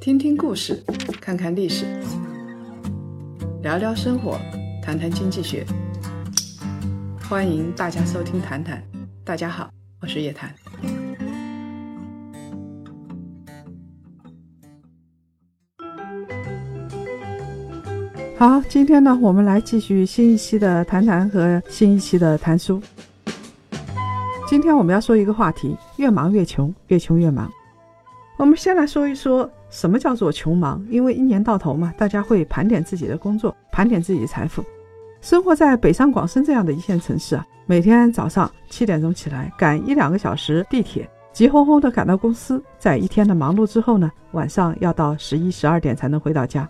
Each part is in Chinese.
听听故事，看看历史，聊聊生活，谈谈经济学。欢迎大家收听《谈谈》，大家好，我是叶檀。好，今天呢，我们来继续新一期的《谈谈》和新一期的《谈书》。今天我们要说一个话题：越忙越穷，越穷越忙。我们先来说一说什么叫做穷忙，因为一年到头嘛，大家会盘点自己的工作，盘点自己的财富。生活在北上广深这样的一线城市啊，每天早上七点钟起来，赶一两个小时地铁，急哄哄的赶到公司，在一天的忙碌之后呢，晚上要到十一十二点才能回到家。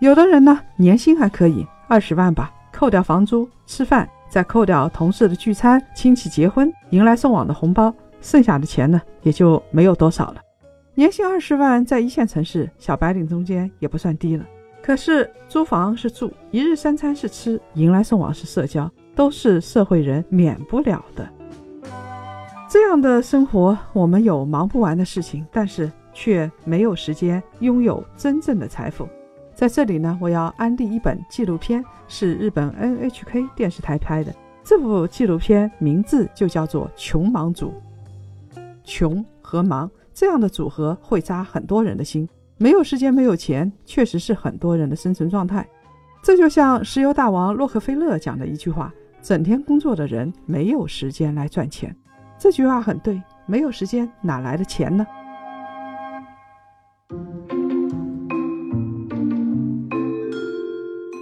有的人呢，年薪还可以，二十万吧，扣掉房租、吃饭，再扣掉同事的聚餐、亲戚结婚、迎来送往的红包，剩下的钱呢，也就没有多少了。年薪二十万，在一线城市小白领中间也不算低了。可是租房是住，一日三餐是吃，迎来送往是社交，都是社会人免不了的。这样的生活，我们有忙不完的事情，但是却没有时间拥有真正的财富。在这里呢，我要安利一本纪录片，是日本 NHK 电视台拍的。这部纪录片名字就叫做《穷忙族》。穷和忙这样的组合会扎很多人的心。没有时间，没有钱，确实是很多人的生存状态。这就像石油大王洛克菲勒讲的一句话：“整天工作的人没有时间来赚钱。”这句话很对，没有时间哪来的钱呢？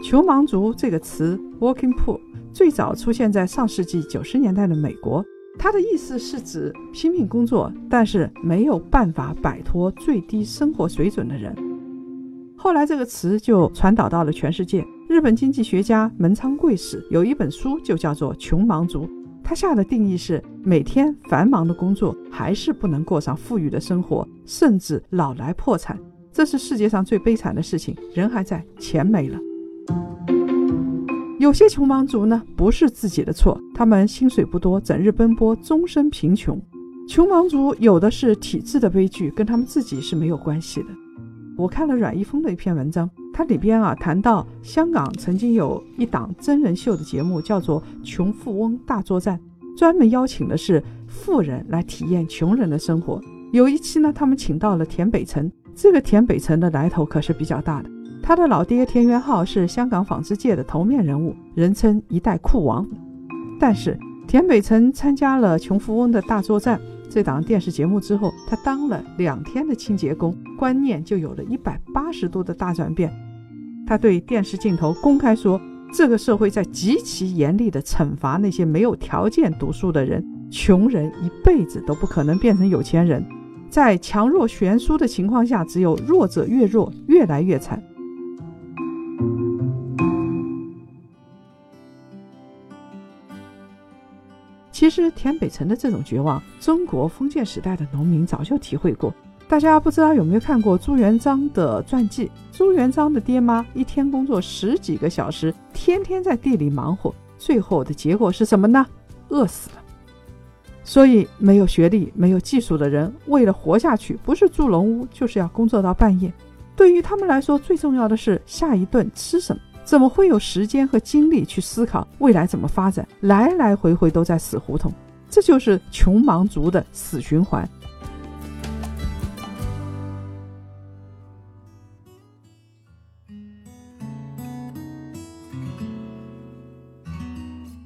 穷忙族这个词 （working poor） 最早出现在上世纪九十年代的美国，他的意思是指拼命工作，但是没有办法摆脱最低生活水准的人。后来这个词就传导到了全世界。日本经济学家门仓贵史有一本书就叫做《穷忙族》，他下的定义是：每天繁忙的工作，还是不能过上富裕的生活，甚至老来破产。这是世界上最悲惨的事情。人还在，钱没了。有些穷忙族呢，不是自己的错，他们薪水不多，整日奔波，终身贫穷。穷忙族有的是体制的悲剧，跟他们自己是没有关系的。我看了阮一峰的一篇文章，他里边啊谈到香港曾经有一档真人秀的节目，叫做《穷富翁大作战》，专门邀请的是富人来体验穷人的生活。有一期呢，他们请到了田北辰，这个田北辰的来头可是比较大的。他的老爹田元浩是香港纺织界的头面人物，人称一代酷王。但是田北辰参加了《穷富翁的大作战》这档电视节目之后，他当了两天的清洁工，观念就有了一百八十度的大转变。他对电视镜头公开说：“这个社会在极其严厉地惩罚那些没有条件读书的人，穷人一辈子都不可能变成有钱人。在强弱悬殊的情况下，只有弱者越弱，越来越惨。”其实田北辰的这种绝望，中国封建时代的农民早就体会过。大家不知道有没有看过朱元璋的传记？朱元璋的爹妈一天工作十几个小时，天天在地里忙活，最后的结果是什么呢？饿死了。所以，没有学历、没有技术的人，为了活下去，不是住龙屋，就是要工作到半夜。对于他们来说，最重要的是下一顿吃什么。怎么会有时间和精力去思考未来怎么发展？来来回回都在死胡同，这就是穷忙族的死循环。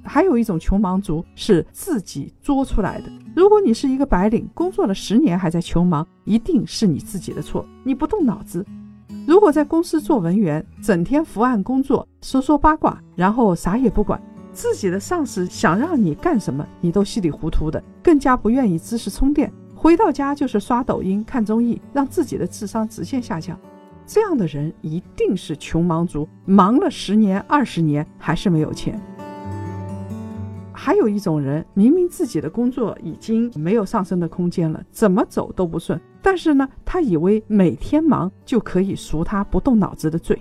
还有一种穷忙族是自己作出来的。如果你是一个白领，工作了十年还在穷忙，一定是你自己的错，你不动脑子。如果在公司做文员，整天伏案工作，说说八卦，然后啥也不管，自己的上司想让你干什么，你都稀里糊涂的，更加不愿意知识充电。回到家就是刷抖音、看综艺，让自己的智商直线下降。这样的人一定是穷忙族，忙了十年、二十年还是没有钱。还有一种人，明明自己的工作已经没有上升的空间了，怎么走都不顺，但是呢，他以为每天忙就可以赎他不动脑子的罪。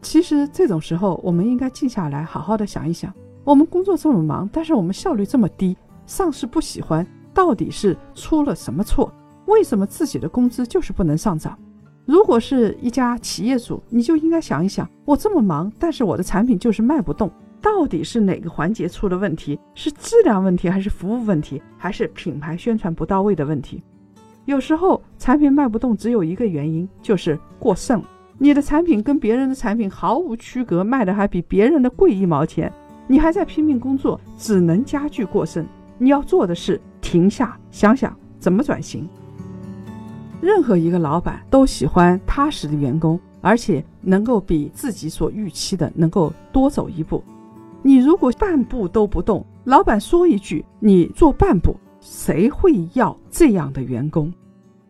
其实这种时候，我们应该静下来，好好的想一想：我们工作这么忙，但是我们效率这么低，上司不喜欢，到底是出了什么错？为什么自己的工资就是不能上涨？如果是一家企业主，你就应该想一想：我这么忙，但是我的产品就是卖不动，到底是哪个环节出了问题？是质量问题，还是服务问题，还是品牌宣传不到位的问题？有时候产品卖不动，只有一个原因，就是过剩。你的产品跟别人的产品毫无区隔，卖的还比别人的贵一毛钱，你还在拼命工作，只能加剧过剩。你要做的是停下，想想怎么转型。任何一个老板都喜欢踏实的员工，而且能够比自己所预期的能够多走一步。你如果半步都不动，老板说一句，你做半步，谁会要这样的员工？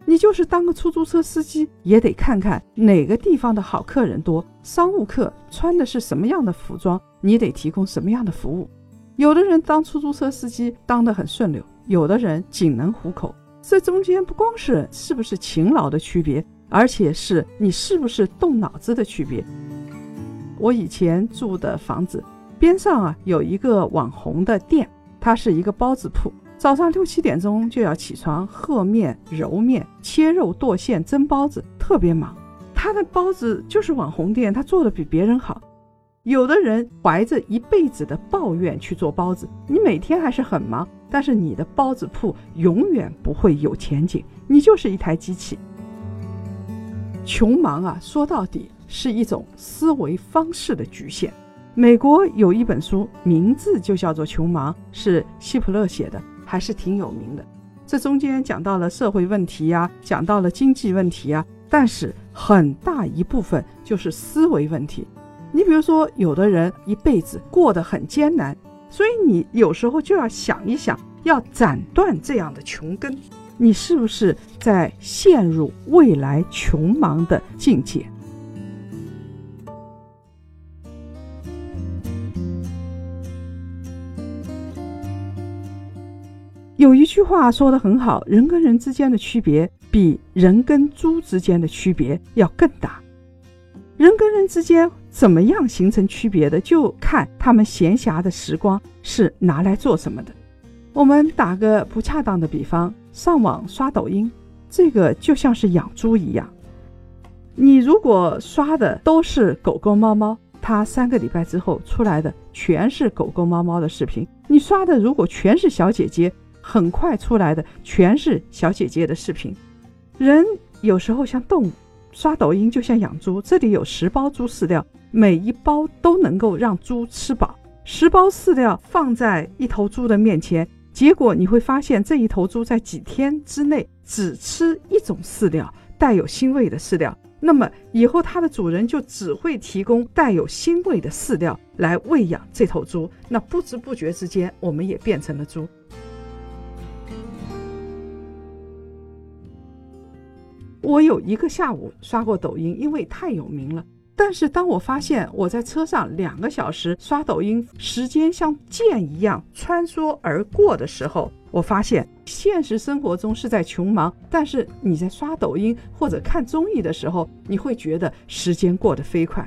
你就是当个出租车司机，也得看看哪个地方的好客人多，商务客穿的是什么样的服装，你得提供什么样的服务。有的人当出租车司机当得很顺溜，有的人仅能糊口。这中间不光是是不是勤劳的区别，而且是你是不是动脑子的区别。我以前住的房子边上啊有一个网红的店，它是一个包子铺，早上六七点钟就要起床和面、揉面、切肉、剁馅、蒸包子，特别忙。他的包子就是网红店，他做的比别人好。有的人怀着一辈子的抱怨去做包子，你每天还是很忙，但是你的包子铺永远不会有前景，你就是一台机器。穷忙啊，说到底是一种思维方式的局限。美国有一本书，名字就叫做《穷忙》，是希普勒写的，还是挺有名的。这中间讲到了社会问题呀，讲到了经济问题呀，但是很大一部分就是思维问题。你比如说，有的人一辈子过得很艰难，所以你有时候就要想一想，要斩断这样的穷根，你是不是在陷入未来穷忙的境界？有一句话说的很好，人跟人之间的区别比人跟猪之间的区别要更大。人跟人之间怎么样形成区别的，就看他们闲暇的时光是拿来做什么的。我们打个不恰当的比方，上网刷抖音，这个就像是养猪一样。你如果刷的都是狗狗、猫猫，它三个礼拜之后出来的全是狗狗、猫猫的视频；你刷的如果全是小姐姐，很快出来的全是小姐姐的视频。人有时候像动物。刷抖音就像养猪，这里有十包猪饲料，每一包都能够让猪吃饱。十包饲料放在一头猪的面前，结果你会发现这一头猪在几天之内只吃一种饲料，带有腥味的饲料。那么以后它的主人就只会提供带有腥味的饲料来喂养这头猪。那不知不觉之间，我们也变成了猪。我有一个下午刷过抖音，因为太有名了。但是当我发现我在车上两个小时刷抖音，时间像箭一样穿梭而过的时候，我发现现实生活中是在穷忙，但是你在刷抖音或者看综艺的时候，你会觉得时间过得飞快。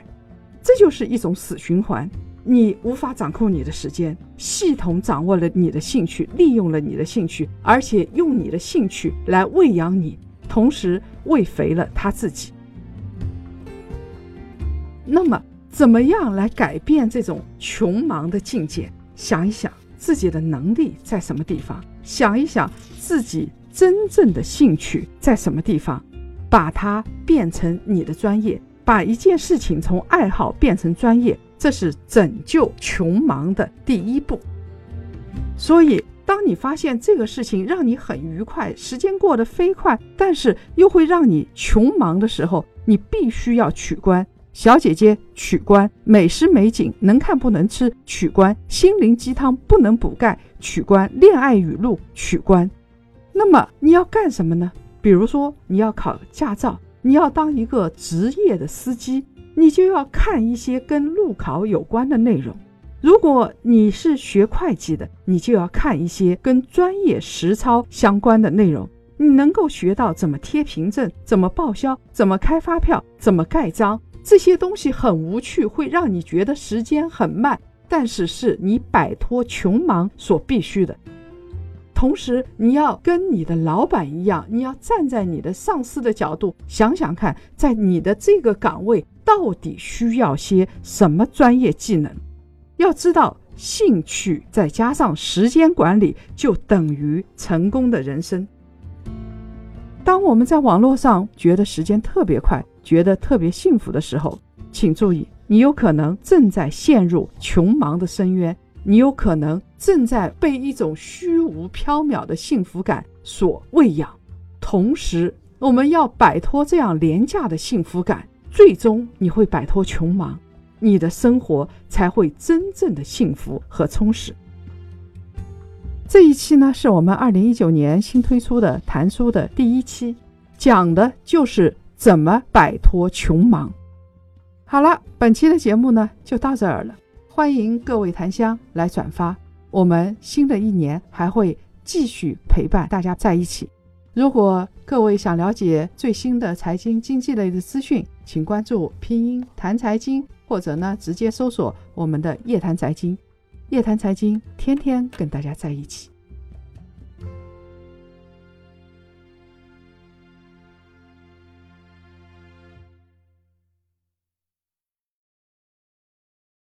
这就是一种死循环，你无法掌控你的时间，系统掌握了你的兴趣，利用了你的兴趣，而且用你的兴趣来喂养你。同时喂肥了他自己。那么，怎么样来改变这种穷忙的境界？想一想自己的能力在什么地方，想一想自己真正的兴趣在什么地方，把它变成你的专业，把一件事情从爱好变成专业，这是拯救穷忙的第一步。所以。当你发现这个事情让你很愉快，时间过得飞快，但是又会让你穷忙的时候，你必须要取关小姐姐，取关美食美景，能看不能吃，取关心灵鸡汤不能补钙，取关恋爱语录，取关。那么你要干什么呢？比如说你要考驾照，你要当一个职业的司机，你就要看一些跟路考有关的内容。如果你是学会计的，你就要看一些跟专业实操相关的内容。你能够学到怎么贴凭证、怎么报销、怎么开发票、怎么盖章，这些东西很无趣，会让你觉得时间很慢，但是是你摆脱穷忙所必须的。同时，你要跟你的老板一样，你要站在你的上司的角度想想看，在你的这个岗位到底需要些什么专业技能。要知道，兴趣再加上时间管理，就等于成功的人生。当我们在网络上觉得时间特别快，觉得特别幸福的时候，请注意，你有可能正在陷入穷忙的深渊。你有可能正在被一种虚无缥缈的幸福感所喂养，同时，我们要摆脱这样廉价的幸福感，最终你会摆脱穷忙，你的生活才会真正的幸福和充实。这一期呢，是我们二零一九年新推出的谈书的第一期，讲的就是怎么摆脱穷忙。好了，本期的节目呢，就到这儿了。欢迎各位檀香来转发，我们新的一年还会继续陪伴大家在一起。如果各位想了解最新的财经经济类的资讯，请关注拼音谈财经，或者呢直接搜索我们的夜谈财经。夜谈财经，天天跟大家在一起。